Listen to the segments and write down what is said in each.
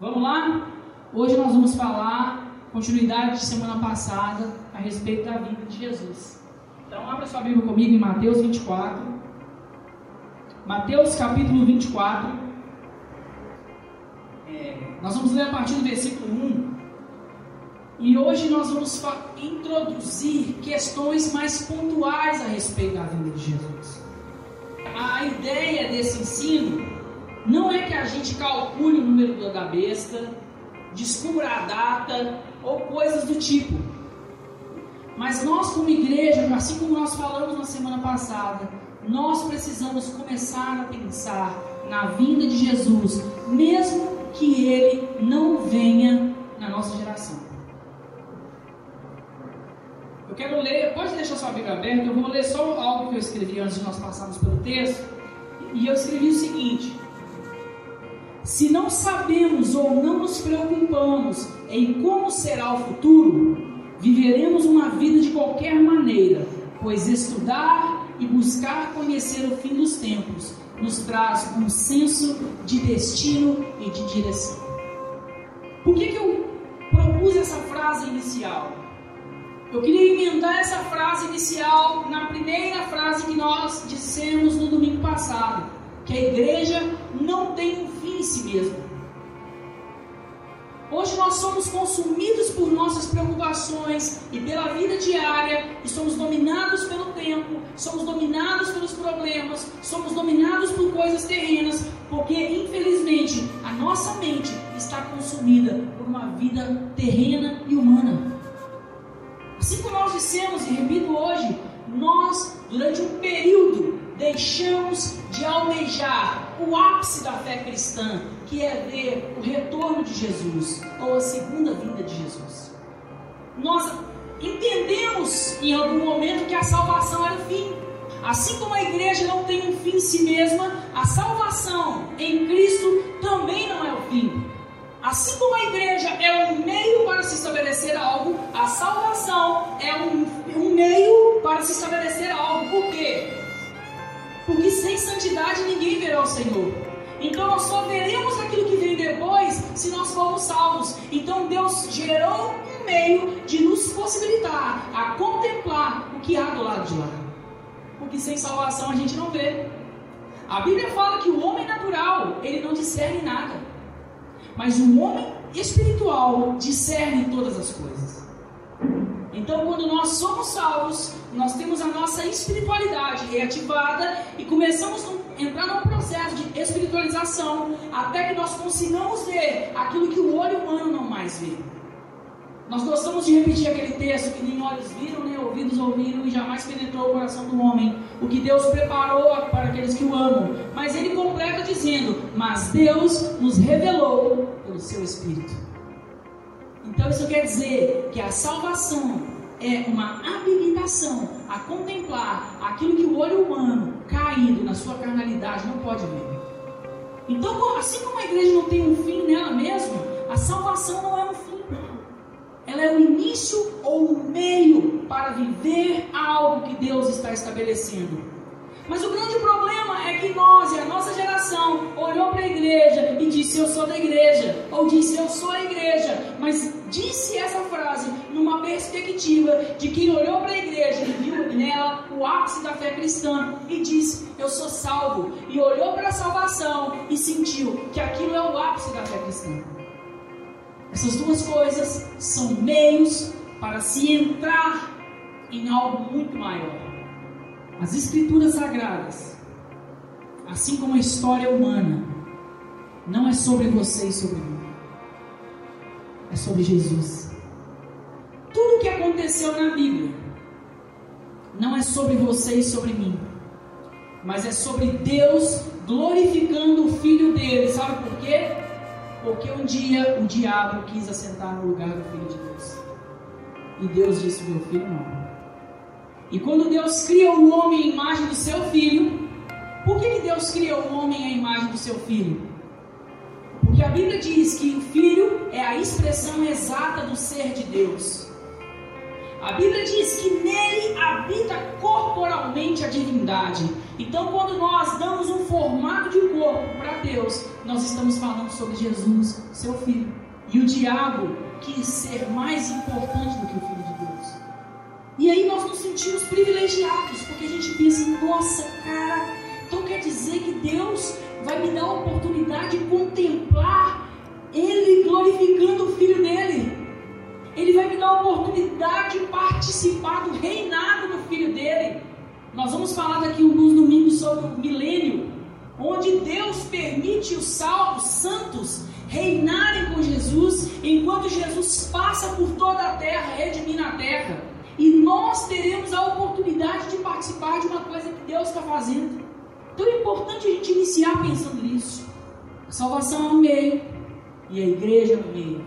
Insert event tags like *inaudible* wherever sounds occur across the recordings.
Vamos lá? Hoje nós vamos falar, continuidade de semana passada, a respeito da vida de Jesus. Então, abra sua Bíblia comigo em Mateus 24. Mateus capítulo 24. É, nós vamos ler a partir do versículo 1. E hoje nós vamos introduzir questões mais pontuais a respeito da vida de Jesus. A ideia desse ensino não é que a gente calcule o número da besta, descubra a data ou coisas do tipo. Mas nós, como igreja, assim como nós falamos na semana passada, nós precisamos começar a pensar na vinda de Jesus, mesmo que ele não venha na nossa geração. Eu quero ler, pode deixar sua Bíblia aberta, eu vou ler só algo que eu escrevi antes de nós passarmos pelo texto. E eu escrevi o seguinte: se não sabemos ou não nos preocupamos em como será o futuro, viveremos uma vida de qualquer maneira, pois estudar e buscar conhecer o fim dos tempos nos traz um senso de destino e de direção. Por que, que eu propus essa frase inicial? Eu queria emendar essa frase inicial na primeira frase que nós dissemos no domingo passado que a igreja não tem um em si mesma. Hoje nós somos consumidos por nossas preocupações e pela vida diária, e somos dominados pelo tempo, somos dominados pelos problemas, somos dominados por coisas terrenas, porque infelizmente a nossa mente está consumida por uma vida terrena e humana. Assim como nós dissemos e repito hoje, nós, durante um período, deixamos de almejar o ápice da fé cristã, que é ver o retorno de Jesus ou a segunda vinda de Jesus. Nós entendemos em algum momento que a salvação era o fim. Assim como a igreja não tem um fim em si mesma, a salvação em Cristo também não é o fim. Assim como a igreja é um meio para se estabelecer algo, a salvação é um, um meio para se estabelecer algo. Por quê? Porque sem santidade ninguém verá o Senhor. Então nós só veremos aquilo que vem depois se nós formos salvos. Então Deus gerou um meio de nos possibilitar a contemplar o que há do lado de lá. Porque sem salvação a gente não vê. A Bíblia fala que o homem natural, ele não discerne nada. Mas o homem espiritual discerne todas as coisas. Então, quando nós somos salvos, nós temos a nossa espiritualidade reativada e começamos a entrar num processo de espiritualização até que nós consigamos ver aquilo que o olho humano não mais vê. Nós gostamos de repetir aquele texto que nem olhos viram, nem ouvidos ouviram e jamais penetrou o coração do homem, o que Deus preparou para aqueles que o amam. Mas ele completa dizendo: Mas Deus nos revelou pelo seu Espírito. Então isso quer dizer que a salvação é uma habilitação a contemplar aquilo que o olho humano caído na sua carnalidade não pode ver. Então, assim como a igreja não tem um fim nela mesma, a salvação não é um fim. Ela é o início ou o meio para viver algo que Deus está estabelecendo. Mas o grande problema é que nós a nossa geração olhou para a igreja e disse eu sou da igreja, ou disse eu sou a igreja, mas disse essa frase numa perspectiva de quem olhou para a igreja e viu nela o ápice da fé cristã e disse eu sou salvo, e olhou para a salvação e sentiu que aquilo é o ápice da fé cristã. Essas duas coisas são meios para se entrar em algo muito maior. As escrituras sagradas, assim como a história humana, não é sobre você e sobre mim. É sobre Jesus. Tudo o que aconteceu na Bíblia não é sobre você e sobre mim, mas é sobre Deus glorificando o Filho dele. Sabe por quê? Porque um dia o diabo quis assentar no lugar do Filho de Deus. E Deus disse: Meu filho não. E quando Deus cria o homem à imagem do seu filho, por que, que Deus cria o homem à imagem do seu filho? Porque a Bíblia diz que o filho é a expressão exata do ser de Deus. A Bíblia diz que nele habita corporalmente a divindade. Então, quando nós damos um formato de corpo para Deus, nós estamos falando sobre Jesus, seu filho. E o diabo quis ser mais importante do que o filho de Deus. E aí nós nos sentimos privilegiados, porque a gente pensa, nossa, cara, então quer dizer que Deus vai me dar a oportunidade de contemplar Ele glorificando o filho dele. Ele vai me dar a oportunidade de participar do reinado do filho dele. Nós vamos falar daqui alguns domingos sobre o milênio, onde Deus permite os salvos santos reinarem com Jesus, enquanto Jesus passa por toda a terra, redimindo a terra. Nós teremos a oportunidade de participar de uma coisa que Deus está fazendo. Então é importante a gente iniciar pensando nisso. A salvação é no meio e a igreja é no meio.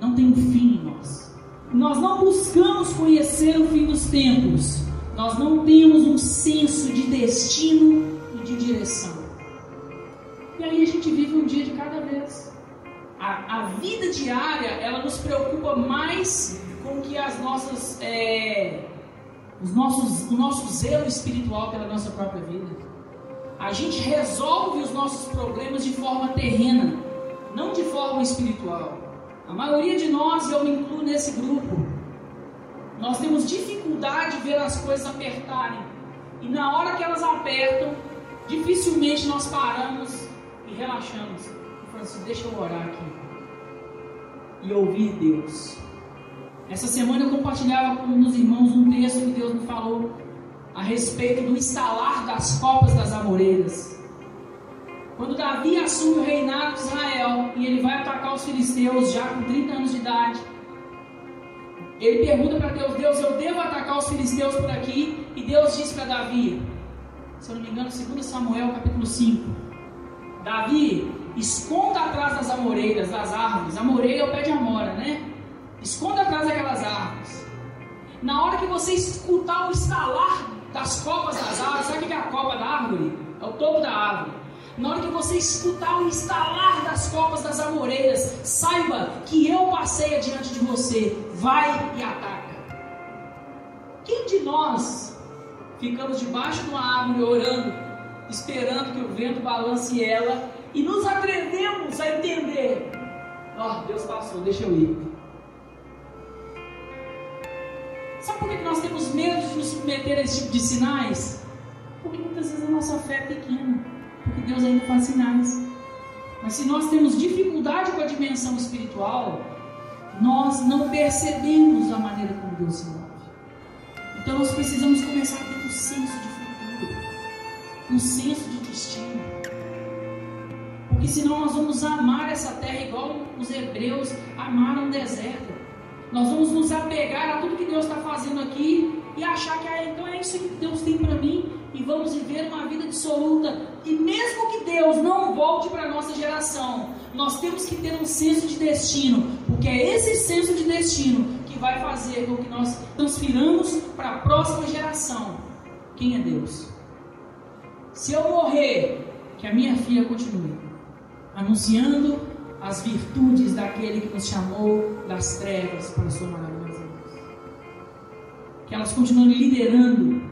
Não tem um fim em nós. Nós não buscamos conhecer o fim dos tempos. Nós não temos um senso de destino e de direção. E aí a gente vive um dia de cada vez. A, a vida diária, ela nos preocupa mais com que as nossas, é, os nossos, o nosso zelo espiritual pela nossa própria vida. A gente resolve os nossos problemas de forma terrena, não de forma espiritual. A maioria de nós, eu me incluo nesse grupo, nós temos dificuldade de ver as coisas apertarem. E na hora que elas apertam, dificilmente nós paramos e relaxamos. E falamos assim, deixa eu orar aqui. E ouvir Deus. Essa semana eu compartilhava com os irmãos um texto que Deus me falou a respeito do instalar das copas das amoreiras. Quando Davi assume o reinado de Israel e ele vai atacar os filisteus já com 30 anos de idade, ele pergunta para Deus: Deus, eu devo atacar os filisteus por aqui? E Deus diz para Davi, se eu não me engano, 2 Samuel capítulo 5: Davi, esconda atrás das amoreiras, das árvores. Amoreira é o pé de amora, né? Esconda atrás daquelas árvores. Na hora que você escutar o estalar das copas das árvores. Sabe o que é a copa da árvore? É o topo da árvore. Na hora que você escutar o estalar das copas das amoreiras, saiba que eu passei adiante de você. Vai e ataca. Quem de nós ficamos debaixo de uma árvore orando, esperando que o vento balance ela e nos atrevemos a entender? Ó, oh, Deus passou, deixa eu ir. Sabe por que nós temos medo de nos submeter a esse tipo de sinais? Porque muitas vezes a nossa fé é pequena, porque Deus ainda faz sinais. Mas se nós temos dificuldade com a dimensão espiritual, nós não percebemos a maneira como Deus se move. Então nós precisamos começar a ter um senso de futuro, um senso de destino. Porque senão nós vamos amar essa terra igual os hebreus amaram o deserto. Nós vamos nos apegar a tudo que Deus está fazendo aqui e achar que ah, então é isso que Deus tem para mim e vamos viver uma vida dissoluta. E mesmo que Deus não volte para a nossa geração, nós temos que ter um senso de destino, porque é esse senso de destino que vai fazer com que nós transfiramos para a próxima geração. Quem é Deus? Se eu morrer, que a minha filha continue anunciando as virtudes daquele que nos chamou das trevas para a sua maravilhosa luz. Que elas continuem liderando,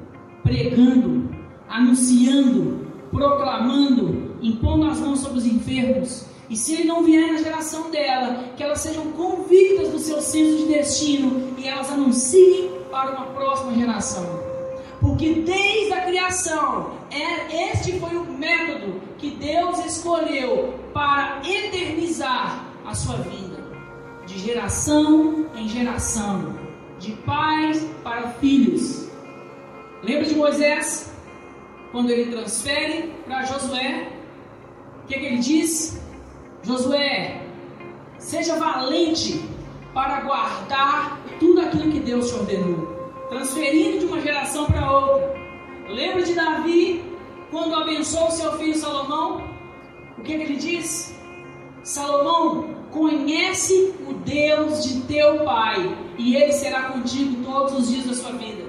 pregando, anunciando, proclamando, impondo as mãos sobre os enfermos. E se ele não vier na geração dela, que elas sejam convictas do seu senso de destino e elas anunciem para uma próxima geração. Porque desde a criação, é, este foi o método que Deus escolheu para eternizar a sua vida, de geração em geração, de pais para filhos. Lembra de Moisés? Quando ele transfere para Josué, o que, que ele diz? Josué, seja valente para guardar tudo aquilo que Deus te ordenou transferindo de uma geração para outra. Lembra de Davi quando abençoou seu filho Salomão? O que, que ele diz? Salomão, conhece o Deus de teu pai, e ele será contigo todos os dias da sua vida.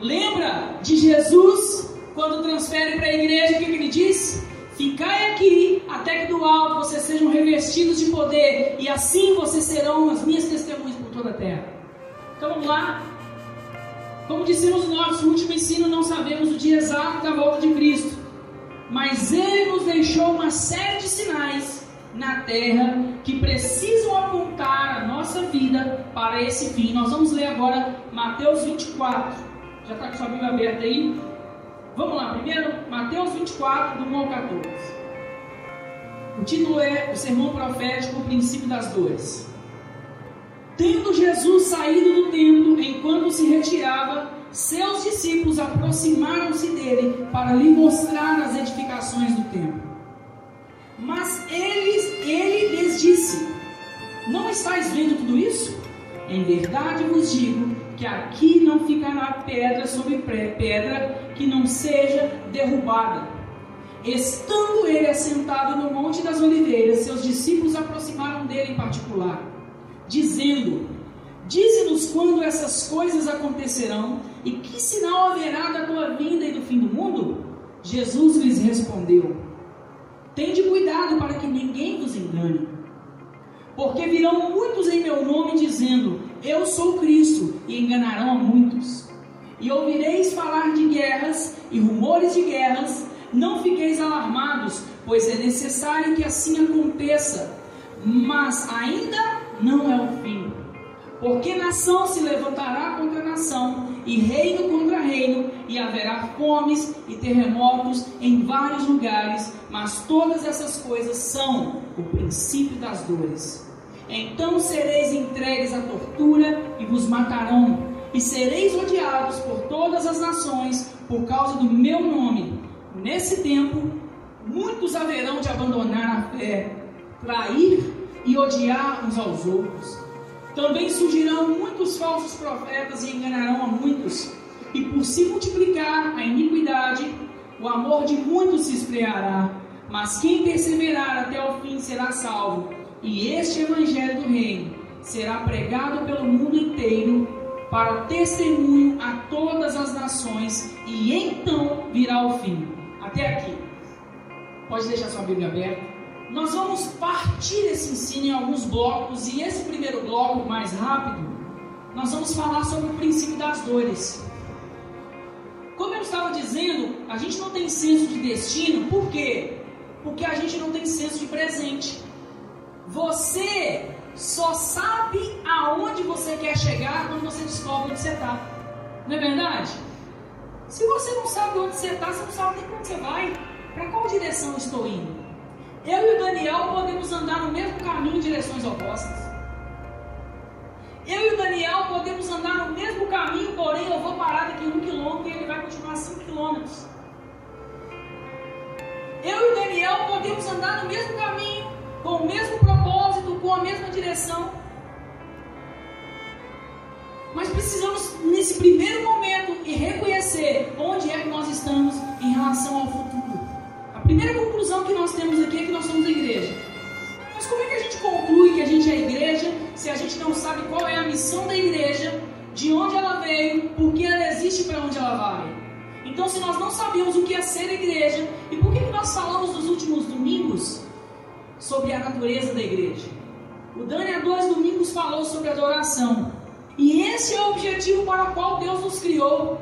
Lembra de Jesus quando transfere para a igreja? O que, que ele diz? Ficai aqui até que do alto vocês sejam revestidos de poder, e assim vocês serão as minhas testemunhas por toda a terra. Então vamos lá, Como dissemos no nosso último ensino, não sabemos o dia exato da volta de Cristo, mas Ele nos deixou uma série de sinais na terra que precisam apontar a nossa vida para esse fim. Nós vamos ler agora Mateus 24. Já está com sua Bíblia aberta aí? Vamos lá, primeiro Mateus 24, do 1 ao 14. O título é O Sermão Profético, o Princípio das Dores. Tendo Jesus saído do templo, enquanto se retirava, seus discípulos aproximaram-se dele para lhe mostrar as edificações do templo. Mas eles, ele lhes disse: Não estáis vendo tudo isso? Em verdade vos digo que aqui não ficará pedra sobre pedra que não seja derrubada. Estando ele assentado no Monte das Oliveiras, seus discípulos aproximaram dele em particular dizendo: Dize-nos quando essas coisas acontecerão e que sinal haverá da tua vinda e do fim do mundo? Jesus lhes respondeu: Tende cuidado para que ninguém vos engane. Porque virão muitos em meu nome dizendo: Eu sou Cristo, e enganarão a muitos. E ouvireis falar de guerras e rumores de guerras. Não fiqueis alarmados, pois é necessário que assim aconteça. Mas ainda não é o fim. Porque nação se levantará contra nação, e reino contra reino, e haverá fomes e terremotos em vários lugares, mas todas essas coisas são o princípio das dores. Então sereis entregues à tortura e vos matarão, e sereis odiados por todas as nações por causa do meu nome. Nesse tempo, muitos haverão de abandonar a fé, trair e odiar uns aos outros. Também surgirão muitos falsos profetas e enganarão a muitos. E por se multiplicar a iniquidade, o amor de muitos se esfriará. Mas quem perseverar até o fim será salvo. E este evangelho do reino será pregado pelo mundo inteiro para testemunho a todas as nações, e então virá o fim. Até aqui. Pode deixar sua Bíblia aberta. Nós vamos partir esse ensino em alguns blocos e esse primeiro bloco, mais rápido, nós vamos falar sobre o princípio das dores. Como eu estava dizendo, a gente não tem senso de destino, por quê? Porque a gente não tem senso de presente. Você só sabe aonde você quer chegar quando você descobre onde você está. Não é verdade? Se você não sabe onde você está, você não sabe nem onde você vai. Para qual direção estou indo? Eu e o Daniel podemos andar no mesmo caminho em direções opostas. Eu e o Daniel podemos andar no mesmo caminho, porém eu vou parar daqui um quilômetro e ele vai continuar cinco quilômetros. Eu e o Daniel podemos andar no mesmo caminho, com o mesmo propósito, com a mesma direção. Mas precisamos, nesse primeiro momento, reconhecer onde é que nós estamos em relação ao futuro primeira conclusão que nós temos aqui é que nós somos a igreja. Mas como é que a gente conclui que a gente é a igreja se a gente não sabe qual é a missão da igreja, de onde ela veio, por que ela existe e para onde ela vai? Então, se nós não sabemos o que é ser igreja, e por que, que nós falamos nos últimos domingos sobre a natureza da igreja? O Dani há dois domingos falou sobre adoração. E esse é o objetivo para o qual Deus nos criou.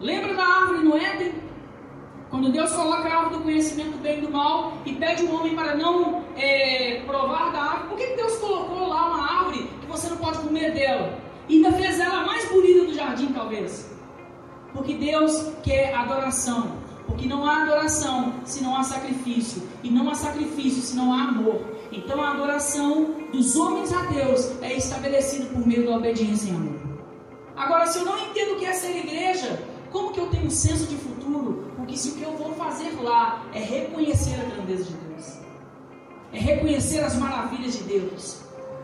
Lembra da árvore no Éden? Quando Deus coloca a árvore do conhecimento do bem e do mal e pede o homem para não é, provar da árvore, por que Deus colocou lá uma árvore que você não pode comer dela? E ainda fez ela mais bonita do jardim, talvez. Porque Deus quer adoração. Porque não há adoração se não há sacrifício. E não há sacrifício se não há amor. Então a adoração dos homens a Deus é estabelecida por meio da obediência e amor. Agora, se eu não entendo o que é ser igreja, como que eu tenho um senso de futuro? Porque se o que eu vou fazer lá é reconhecer a grandeza de Deus, é reconhecer as maravilhas de Deus.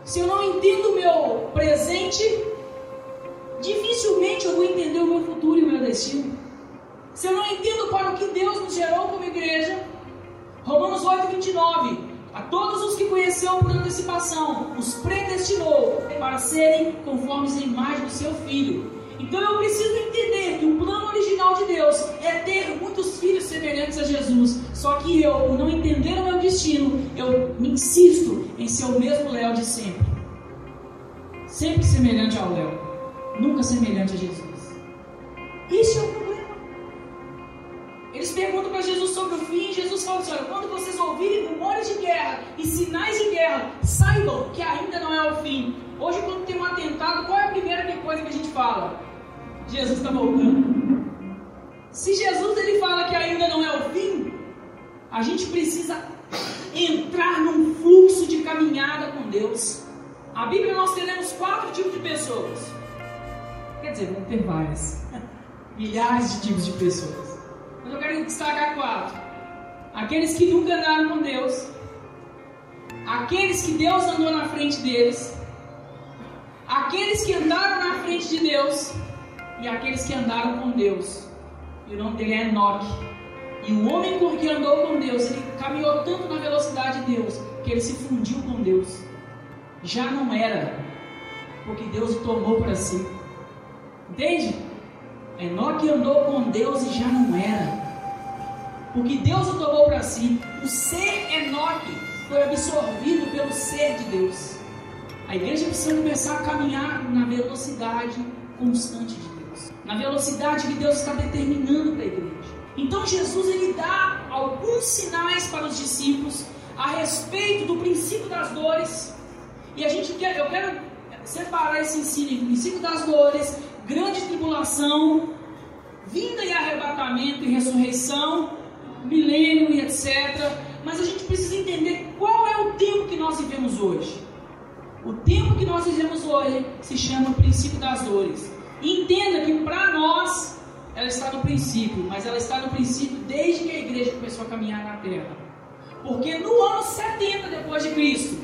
Se eu não entendo o meu presente, dificilmente eu vou entender o meu futuro e o meu destino. Se eu não entendo para o que Deus nos gerou como igreja, Romanos 8, 29. A todos os que conheceu por antecipação, os predestinou para serem conformes à imagem do seu Filho então eu preciso entender que o plano original de Deus é ter muitos filhos semelhantes a Jesus. Só que eu, por não entender o meu destino, eu me insisto em ser o mesmo Léo de sempre. Sempre semelhante ao Léo, nunca semelhante a Jesus. Isso é o problema. Eles perguntam para Jesus sobre o fim, Jesus fala assim: olha, quando vocês ouvirem rumores de guerra e sinais de guerra, saibam que ainda não é o fim. Hoje, quando tem um atentado, qual é a primeira coisa que a gente fala? Jesus está voltando. Se Jesus ele fala que ainda não é o fim, a gente precisa entrar num fluxo de caminhada com Deus. A Bíblia nós teremos quatro tipos de pessoas. Quer dizer, vão ter várias. *laughs* Milhares de tipos de pessoas. Mas eu quero destacar quatro. Aqueles que nunca andaram com Deus. Aqueles que Deus andou na frente deles. Aqueles que andaram na frente de Deus. E aqueles que andaram com Deus. E o nome dele é Enoque. E o homem que andou com Deus, ele caminhou tanto na velocidade de Deus, que ele se fundiu com Deus. Já não era, porque Deus o tomou para si. Entende? Enoque andou com Deus e já não era. Porque Deus o tomou para si. O ser Enoque foi absorvido pelo ser de Deus. A igreja precisa começar a caminhar na velocidade constante de Deus. Na velocidade que Deus está determinando para a igreja. Então Jesus ele dá alguns sinais para os discípulos a respeito do princípio das dores. E a gente quer, eu quero separar esse ensino em princípio das dores, grande tribulação, vinda e arrebatamento e ressurreição, milênio e etc. Mas a gente precisa entender qual é o tempo que nós vivemos hoje. O tempo que nós vivemos hoje se chama princípio das dores. Entenda que para nós ela está no princípio, mas ela está no princípio desde que a igreja começou a caminhar na terra. Porque no ano 70 depois de Cristo,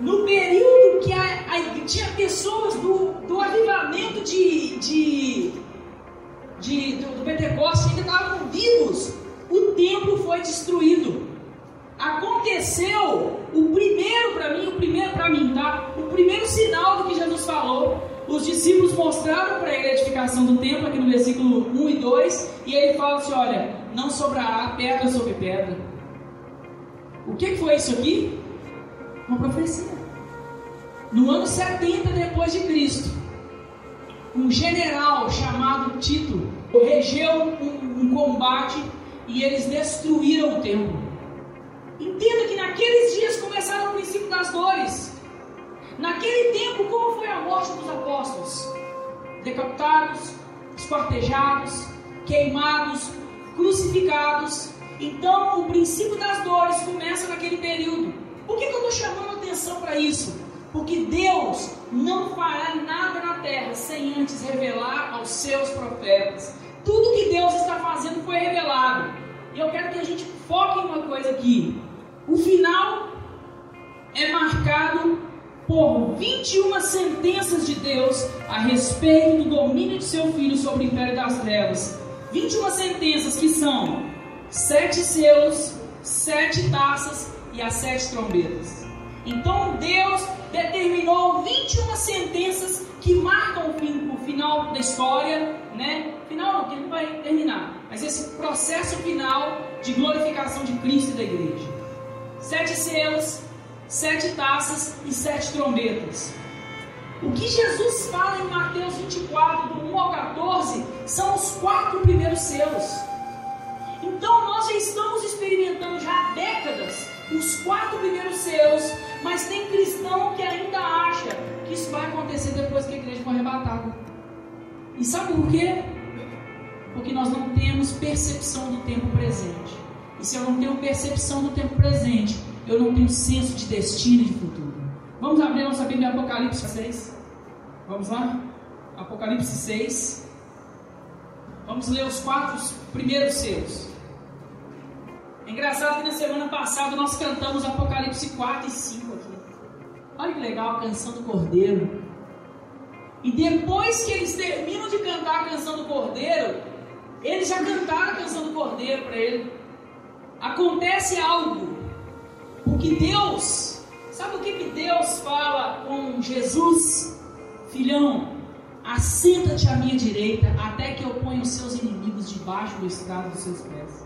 no período que a, a, tinha pessoas do, do avivamento de, de, de do, do Pentecostes ainda estavam vivos, o templo foi destruído. Aconteceu o primeiro para mim, o primeiro para mim, tá? O primeiro sinal do que Jesus falou os discípulos mostraram para ele a edificação do templo, aqui no versículo 1 e 2, e ele fala assim: Olha, não sobrará pedra sobre pedra. O que foi isso aqui? Uma profecia. No ano 70 depois de Cristo, um general chamado Tito regeu um, um combate e eles destruíram o templo. Entenda que naqueles dias começaram o princípio das dores. Naquele tempo, como foi a morte dos apóstolos? Decapitados, esquartejados, queimados, crucificados. Então, o princípio das dores começa naquele período. Por que, que eu estou chamando atenção para isso? Porque Deus não fará nada na terra sem antes revelar aos seus profetas. Tudo que Deus está fazendo foi revelado. E eu quero que a gente foque em uma coisa aqui. O final é marcado por 21 sentenças de Deus a respeito do domínio de seu filho sobre o império das trevas. 21 sentenças que são sete selos, sete taças e as sete trombetas. Então Deus determinou 21 sentenças que marcam o, fim, o final da história, né? Final não, que ele vai terminar, mas esse processo final de glorificação de Cristo e da igreja. Sete selos, sete taças e sete trombetas. O que Jesus fala em Mateus 24, do 1 ao 14, são os quatro primeiros selos. Então nós já estamos experimentando já há décadas os quatro primeiros selos, mas tem cristão que ainda acha que isso vai acontecer depois que a igreja for arrebatada. E sabe por quê? Porque nós não temos percepção do tempo presente. E se eu não tenho percepção do tempo presente, eu não tenho senso de destino e de futuro. Vamos abrir nossa Bíblia em Apocalipse 6. Vamos lá? Apocalipse 6. Vamos ler os quatro primeiros selos. É engraçado que na semana passada nós cantamos Apocalipse 4 e 5 aqui. Olha que legal a canção do Cordeiro. E depois que eles terminam de cantar a canção do Cordeiro, eles já cantaram a canção do Cordeiro para ele. Acontece algo porque Deus, sabe o que, que Deus fala com Jesus? Filhão, assenta-te à minha direita, até que eu ponha os seus inimigos debaixo do estrado dos seus pés.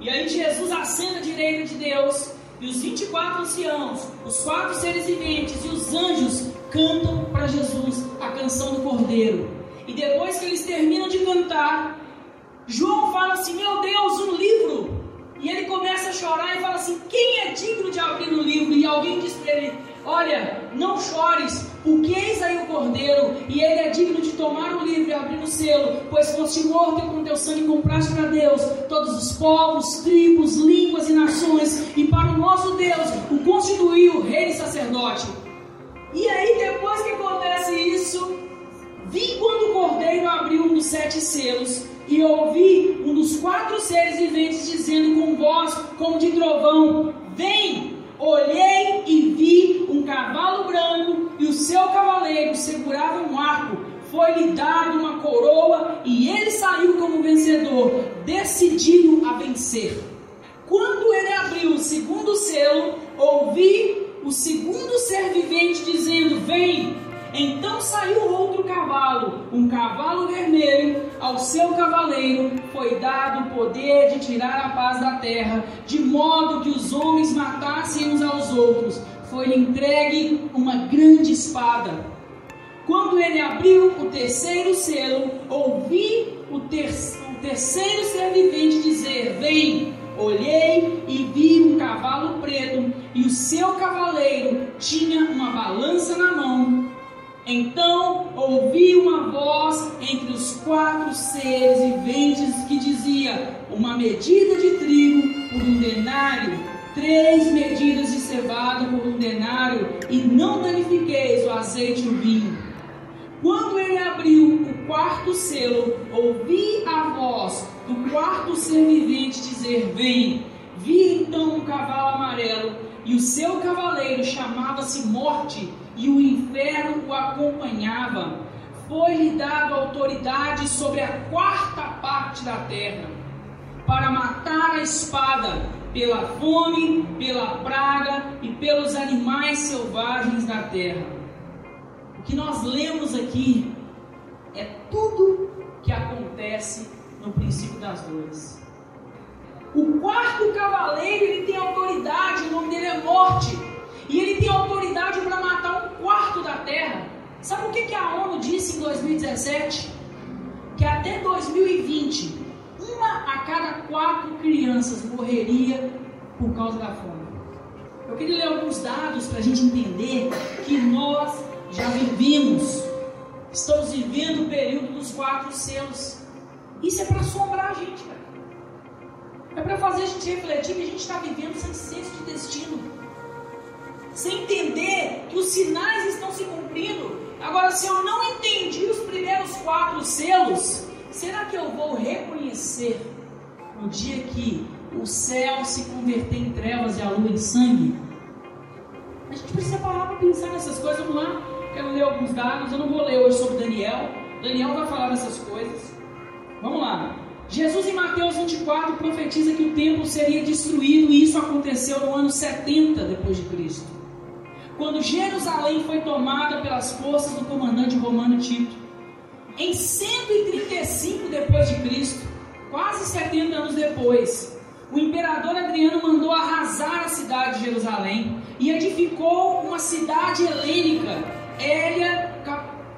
E aí Jesus assenta à direita de Deus, e os 24 anciãos, os quatro seres viventes e os anjos cantam para Jesus a canção do Cordeiro. E depois que eles terminam de cantar, João fala assim: Meu Deus, um livro E ele começa a chorar e fala assim: Quem é digno de abrir o livro? E alguém diz para ele: Olha, não chores, porque eis aí o cordeiro, e ele é digno de tomar o livro e abrir o selo, pois foste morto e com teu sangue compraste para Deus todos os povos, tribos, línguas e nações, e para o nosso Deus o constituiu rei e sacerdote. E aí, depois que acontece isso, vi quando o cordeiro abriu um dos sete selos, e ouvi um dos quatro seres viventes dizendo com voz como de trovão: Vem! Olhei e vi um cavalo branco e o seu cavaleiro segurava um arco. Foi-lhe dado uma coroa e ele saiu como vencedor, decidido a vencer. Quando ele abriu o segundo selo, ouvi o segundo ser vivente dizendo: Vem! Então saiu outro cavalo, um cavalo vermelho, ao seu cavaleiro foi dado o poder de tirar a paz da terra, de modo que os homens matassem uns aos outros. Foi-lhe entregue uma grande espada. Quando ele abriu o terceiro selo, ouvi o, ter o terceiro ser vivente dizer: Vem! Olhei e vi um cavalo preto, e o seu cavaleiro tinha uma balança na mão então ouvi uma voz entre os quatro seres viventes que dizia: Uma medida de trigo por um denário, três medidas de cevada por um denário, e não danifiqueis o azeite e o vinho. Quando ele abriu o quarto selo, ouvi a voz do quarto ser vivente dizer: Vem. Vi então um cavalo amarelo, e o seu cavaleiro chamava-se Morte e o inferno o acompanhava. Foi-lhe dado autoridade sobre a quarta parte da terra, para matar a espada, pela fome, pela praga e pelos animais selvagens da terra. O que nós lemos aqui é tudo que acontece no princípio das dores. O quarto cavaleiro ele tem autoridade, o nome dele é morte. E ele tem autoridade para matar um quarto da terra. Sabe o que, que a ONU disse em 2017? Que até 2020, uma a cada quatro crianças morreria por causa da fome. Eu queria ler alguns dados para a gente entender que nós já vivemos, estamos vivendo o período dos quatro selos. Isso é para assombrar a gente, cara. É para fazer a gente refletir que a gente está vivendo sem senso de destino sem entender que os sinais estão se cumprindo. Agora, se eu não entendi os primeiros quatro selos, será que eu vou reconhecer no dia que o céu se converter em trevas e a lua em sangue? A gente precisa parar para pensar nessas coisas. Vamos lá, quero ler alguns dados. Eu não vou ler hoje sobre Daniel. Daniel vai falar dessas coisas. Vamos lá. Jesus em Mateus 24 profetiza que o templo seria destruído e isso aconteceu no ano 70 depois de Cristo quando Jerusalém foi tomada pelas forças do comandante romano Tito. Em 135 depois de Cristo, quase 70 anos depois, o imperador Adriano mandou arrasar a cidade de Jerusalém e edificou uma cidade helênica, Hélia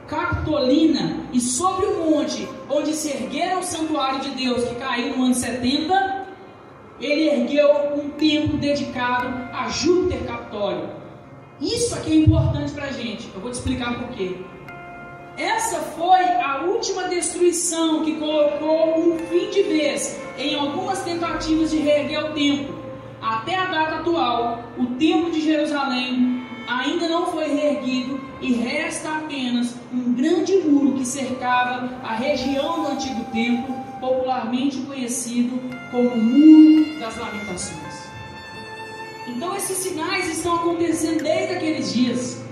Capitolina, e sobre o monte onde se erguera o santuário de Deus, que caiu no ano 70, ele ergueu um templo dedicado a Júpiter Capitólio. Isso aqui é importante para a gente. Eu vou te explicar por quê. Essa foi a última destruição que colocou um fim de vez em algumas tentativas de reerguer o templo. Até a data atual, o templo de Jerusalém ainda não foi reerguido e resta apenas um grande muro que cercava a região do antigo templo, popularmente conhecido como Muro das Lamentações. Então esses sinais estão acontecendo desde aqueles dias.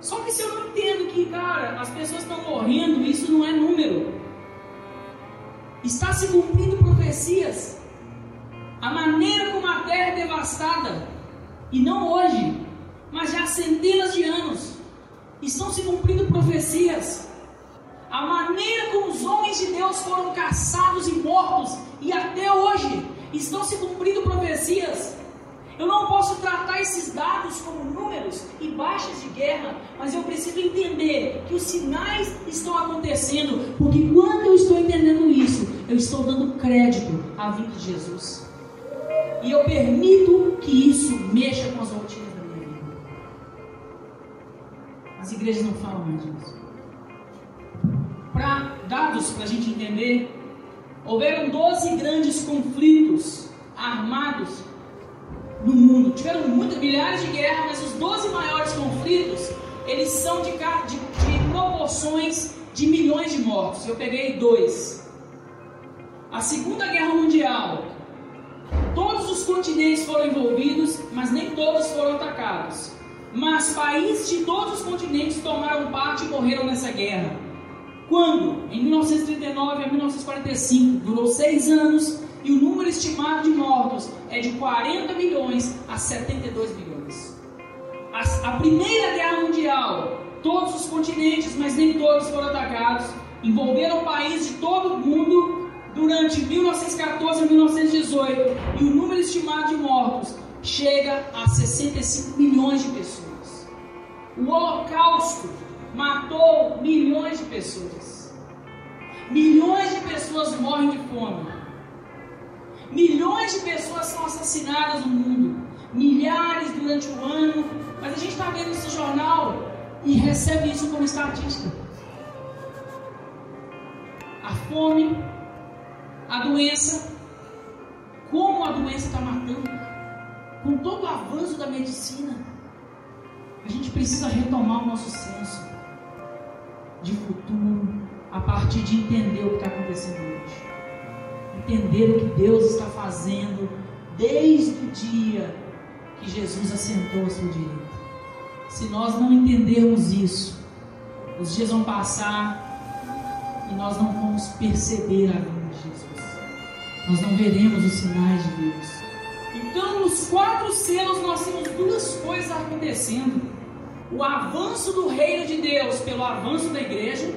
Só que se eu não entendo que, cara, as pessoas estão morrendo, isso não é número. Está se cumprindo profecias. A maneira como a terra é devastada, e não hoje, mas já há centenas de anos, estão se cumprindo profecias. A maneira como os homens de Deus foram caçados e mortos, e até hoje Estão se cumprindo profecias. Eu não posso tratar esses dados como números e baixas de guerra, mas eu preciso entender que os sinais estão acontecendo, porque quando eu estou entendendo isso, eu estou dando crédito à vida de Jesus. E eu permito que isso mexa com as rotinas As igrejas não falam mais disso. Para dados para a gente entender, houveram 12 grandes conflitos armados no mundo. Tiveram muitas milhares de guerras, mas os 12 maiores conflitos, eles são de, de, de proporções de milhões de mortos. Eu peguei dois. A Segunda Guerra Mundial, todos os continentes foram envolvidos, mas nem todos foram atacados. Mas países de todos os continentes tomaram parte e morreram nessa guerra. Quando? Em 1939 a 1945, durou seis anos e o número estimado de mortos é de 40 milhões a 72 milhões. A, a Primeira Guerra Mundial, todos os continentes, mas nem todos foram atacados, envolveram países de todo o mundo durante 1914 a 1918 e o número estimado de mortos chega a 65 milhões de pessoas. O Holocausto matou milhões de pessoas. Milhões de pessoas morrem de fome. Milhões de pessoas são assassinadas no mundo, milhares durante o ano, mas a gente está vendo esse jornal e recebe isso como estatística. A fome, a doença, como a doença está matando, com todo o avanço da medicina, a gente precisa retomar o nosso senso de futuro a partir de entender o que está acontecendo hoje entender o que Deus está fazendo desde o dia que Jesus assentou a sua direita. Se nós não entendermos isso, os dias vão passar e nós não vamos perceber a vida de Jesus. Nós não veremos os sinais de Deus. Então, nos quatro selos, nós temos duas coisas acontecendo: o avanço do reino de Deus pelo avanço da igreja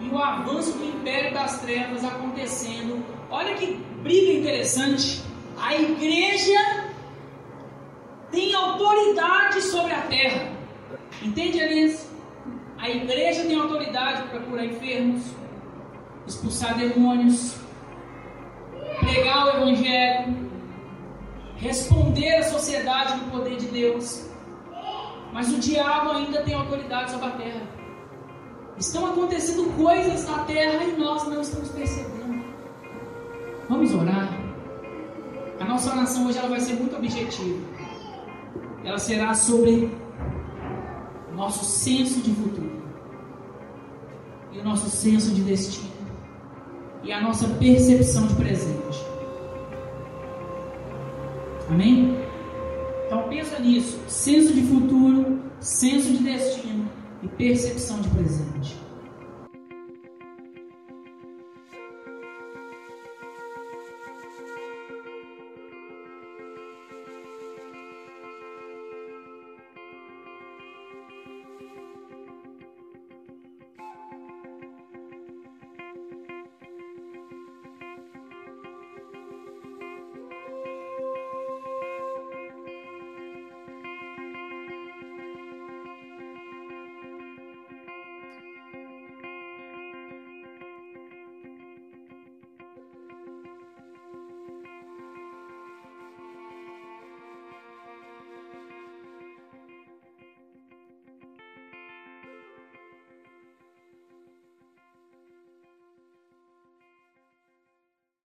e o avanço do império das trevas acontecendo. Olha que briga interessante. A igreja tem autoridade sobre a terra. Entende, Alice? A igreja tem autoridade para curar enfermos, expulsar demônios, pregar o evangelho, responder à sociedade no poder de Deus. Mas o diabo ainda tem autoridade sobre a terra. Estão acontecendo coisas na terra e nós não estamos percebendo. Vamos orar. A nossa oração hoje ela vai ser muito objetiva. Ela será sobre nosso senso de futuro e o nosso senso de destino e a nossa percepção de presente. Amém? Então pensa nisso, senso de futuro, senso de destino e percepção de presente.